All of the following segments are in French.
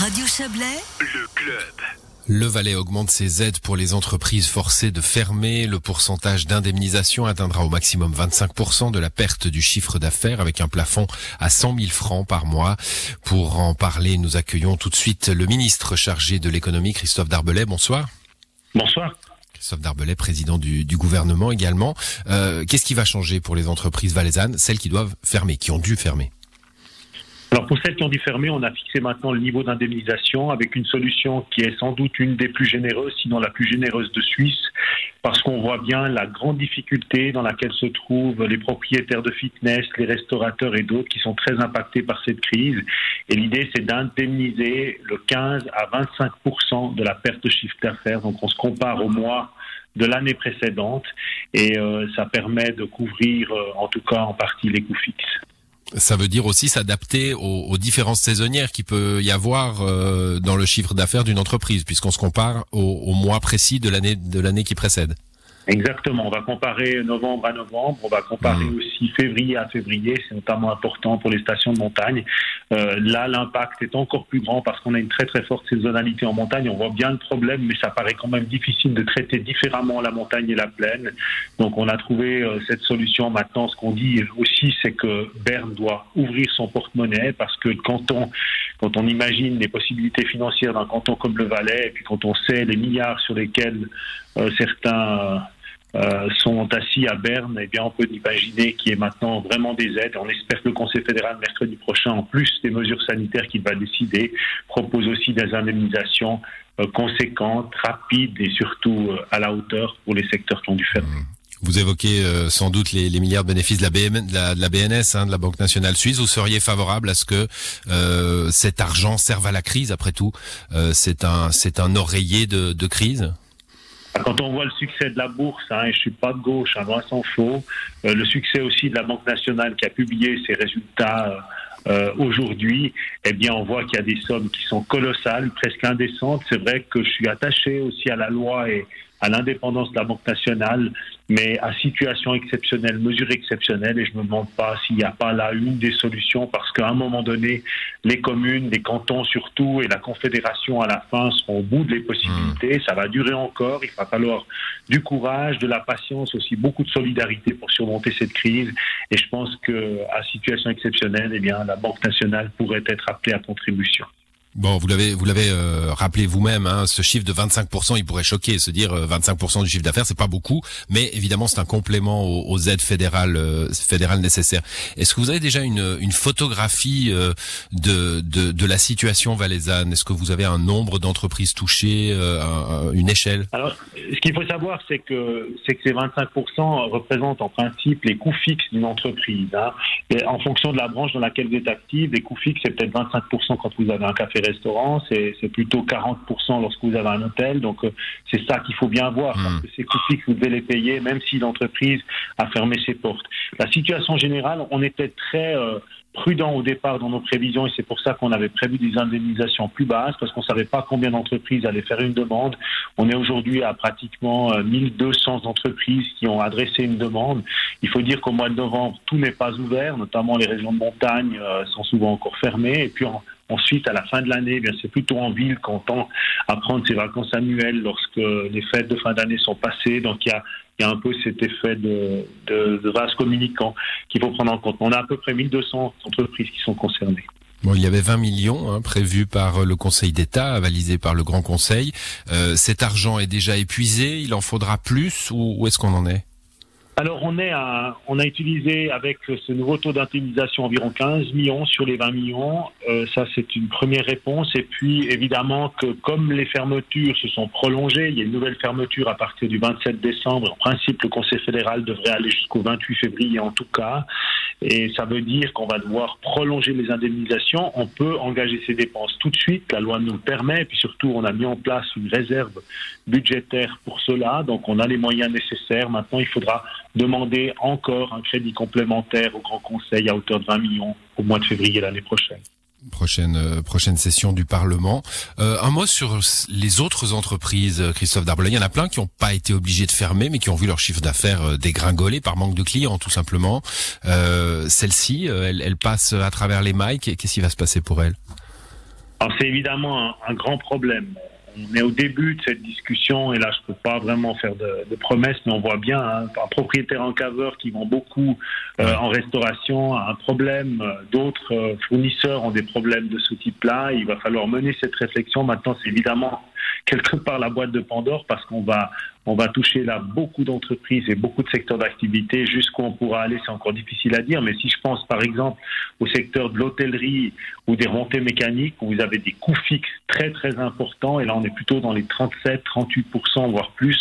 Radio Chablais, le club. Le Valais augmente ses aides pour les entreprises forcées de fermer. Le pourcentage d'indemnisation atteindra au maximum 25% de la perte du chiffre d'affaires avec un plafond à 100 000 francs par mois. Pour en parler, nous accueillons tout de suite le ministre chargé de l'économie, Christophe Darbelay. Bonsoir. Bonsoir. Christophe Darbelay, président du, gouvernement également. Euh, qu'est-ce qui va changer pour les entreprises valaisannes, celles qui doivent fermer, qui ont dû fermer? Alors pour celles qui ont dû fermer, on a fixé maintenant le niveau d'indemnisation avec une solution qui est sans doute une des plus généreuses, sinon la plus généreuse de Suisse, parce qu'on voit bien la grande difficulté dans laquelle se trouvent les propriétaires de fitness, les restaurateurs et d'autres qui sont très impactés par cette crise. Et l'idée, c'est d'indemniser le 15 à 25% de la perte de chiffre d'affaires. Donc on se compare au mois de l'année précédente et euh, ça permet de couvrir euh, en tout cas en partie les coûts fixes ça veut dire aussi s'adapter aux, différences saisonnières qu'il peut y avoir euh, dans le chiffre d'affaires d'une entreprise, puisqu'on se compare au, au mois précis de l'année de l'année qui précède. Exactement. On va comparer novembre à novembre. On va comparer mmh. aussi février à février. C'est notamment important pour les stations de montagne. Euh, là, l'impact est encore plus grand parce qu'on a une très très forte saisonnalité en montagne. On voit bien le problème, mais ça paraît quand même difficile de traiter différemment la montagne et la plaine. Donc, on a trouvé euh, cette solution. Maintenant, ce qu'on dit aussi, c'est que Berne doit ouvrir son porte-monnaie parce que quand on quand on imagine les possibilités financières d'un canton comme le Valais, et puis quand on sait les milliards sur lesquels euh, certains euh, sont assis à Berne, eh bien, on peut imaginer qu'il y ait maintenant vraiment des aides. On espère que le Conseil fédéral, mercredi prochain, en plus des mesures sanitaires qu'il va décider, propose aussi des indemnisations euh, conséquentes, rapides et surtout euh, à la hauteur pour les secteurs qui ont dû faire. Mmh. Vous évoquez sans doute les, milliards de bénéfices de la, la, de la BNS, hein, de la Banque nationale suisse. Vous seriez favorable à ce que cet argent serve à la crise Après tout, c'est un un oreiller de, de crise? Quand on voit le succès de la bourse, hein, et je suis pas de gauche, hein, loin s'en faut, euh, le succès aussi de la Banque nationale qui a publié ses résultats euh, aujourd'hui, eh bien, on voit qu'il y a des sommes qui sont colossales, presque indécentes. C'est vrai que je suis attaché aussi à la loi et à l'indépendance de la Banque nationale, mais à situation exceptionnelle, mesure exceptionnelle, et je me demande pas s'il n'y a pas là une des solutions, parce qu'à un moment donné, les communes, les cantons surtout, et la Confédération à la fin seront au bout de les possibilités. Mmh. Ça va durer encore. Il va falloir du courage, de la patience, aussi beaucoup de solidarité pour surmonter cette crise. Et je pense que à situation exceptionnelle, eh bien, la Banque nationale pourrait être appelée à contribution. Bon, vous l'avez vous l'avez euh, rappelé vous-même, hein, ce chiffre de 25%, il pourrait choquer, se dire 25% euh, du chiffre d'affaires, c'est pas beaucoup, mais évidemment c'est un complément aux, aides fédérales euh, fédérales nécessaires. Est-ce que vous avez déjà une, une photographie de, de, de la situation valaisanne? Est-ce que vous avez un nombre d'entreprises touchées, une échelle? Alors, ce qu'il faut savoir, c'est que c'est que ces 25% représentent en principe les coûts fixes d'une entreprise. Hein. Et en fonction de la branche dans laquelle vous êtes active, les coûts fixes c'est peut-être 25% quand vous avez un café restaurants, c'est plutôt 40% lorsque vous avez un hôtel. Donc euh, c'est ça qu'il faut bien voir, parce hmm. que ces coûts fixes, vous devez les payer, même si l'entreprise a fermé ses portes. La situation générale, on était très euh, prudent au départ dans nos prévisions et c'est pour ça qu'on avait prévu des indemnisations plus basses parce qu'on ne savait pas combien d'entreprises allaient faire une demande. On est aujourd'hui à pratiquement 1200 euh, entreprises qui ont adressé une demande. Il faut dire qu'au mois de novembre, tout n'est pas ouvert, notamment les régions de montagne sont souvent encore fermées et puis en, Ensuite, à la fin de l'année, eh c'est plutôt en ville qu'on tend à prendre ses vacances annuelles lorsque les fêtes de fin d'année sont passées. Donc, il y a, un peu cet effet de, vase communicant qu'il faut prendre en compte. On a à peu près 1200 entreprises qui sont concernées. Bon, il y avait 20 millions hein, prévus par le Conseil d'État, avalisés par le Grand Conseil. Euh, cet argent est déjà épuisé. Il en faudra plus ou où est-ce qu'on en est? Alors on est on a utilisé avec ce nouveau taux d'indemnisation environ 15 millions sur les 20 millions. Euh, ça c'est une première réponse. Et puis évidemment que comme les fermetures se sont prolongées, il y a une nouvelle fermeture à partir du 27 décembre. En principe, le Conseil fédéral devrait aller jusqu'au 28 février en tout cas. Et ça veut dire qu'on va devoir prolonger les indemnisations. On peut engager ces dépenses tout de suite. La loi nous le permet. Et puis surtout, on a mis en place une réserve budgétaire pour cela. Donc on a les moyens nécessaires. Maintenant, il faudra demander encore un crédit complémentaire au Grand Conseil à hauteur de 20 millions au mois de février l'année prochaine. Prochaine euh, prochaine session du Parlement. Euh, un mot sur les autres entreprises, euh, Christophe Darbelay. Il y en a plein qui n'ont pas été obligés de fermer, mais qui ont vu leur chiffre d'affaires dégringoler par manque de clients, tout simplement. Celle-ci, elle, elle passe à travers les mailles. Qu'est-ce qui va se passer pour elle? Alors c'est évidemment un, grand problème on est au début de cette discussion et là, je peux pas vraiment faire de, promesses, mais on voit bien hein, un propriétaire en caveur qui vend beaucoup euh, en restauration a un problème. Euh, d'autres euh, fournisseurs ont des problèmes de ce type-là. Il va falloir mener cette réflexion. Maintenant, c'est évidemment quelque part la boîte de Pandore parce qu'on va on va toucher là beaucoup d'entreprises et beaucoup de secteurs d'activité. Jusqu'où on pourra aller, c'est encore difficile à dire. Mais si je pense par exemple au secteur de l'hôtellerie ou des remontées mécaniques, où vous avez des coûts fixes très très importants, et là on est plutôt dans les 37, 38%, voire plus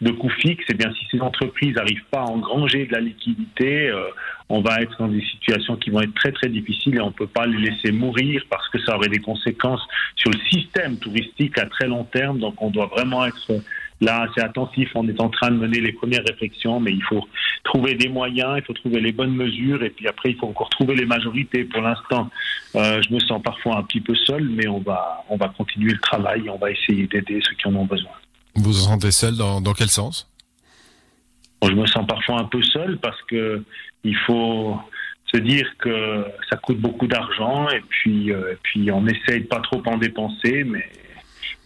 de coûts fixes, et eh bien si ces entreprises n'arrivent pas à engranger de la liquidité, euh, on va être dans des situations qui vont être très très difficiles et on ne peut pas les laisser mourir parce que ça aurait des conséquences sur le système touristique à très long terme. Donc on doit vraiment être là assez attentif. On est en train de mener les premières réflexions, mais il faut trouver des moyens, il faut trouver les bonnes mesures et puis après il faut encore trouver les majorités. Pour l'instant, euh, je me sens parfois un petit peu seul, mais on va on va continuer le travail, et on va essayer d'aider ceux qui en ont besoin. Vous vous sentez seul dans, dans quel sens? Je me sens parfois un peu seul parce que il faut se dire que ça coûte beaucoup d'argent et puis, euh, puis on essaye de pas trop en dépenser, mais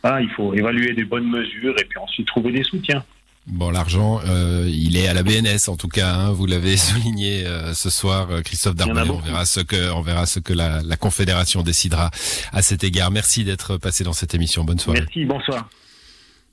il faut évaluer des bonnes mesures et puis ensuite trouver des soutiens. Bon, l'argent, euh, il est à la BNS en tout cas. Hein, vous l'avez souligné euh, ce soir, Christophe Darmanin. On verra ce que, on verra ce que la, la Confédération décidera à cet égard. Merci d'être passé dans cette émission. Bonne soirée. Merci. Bonsoir.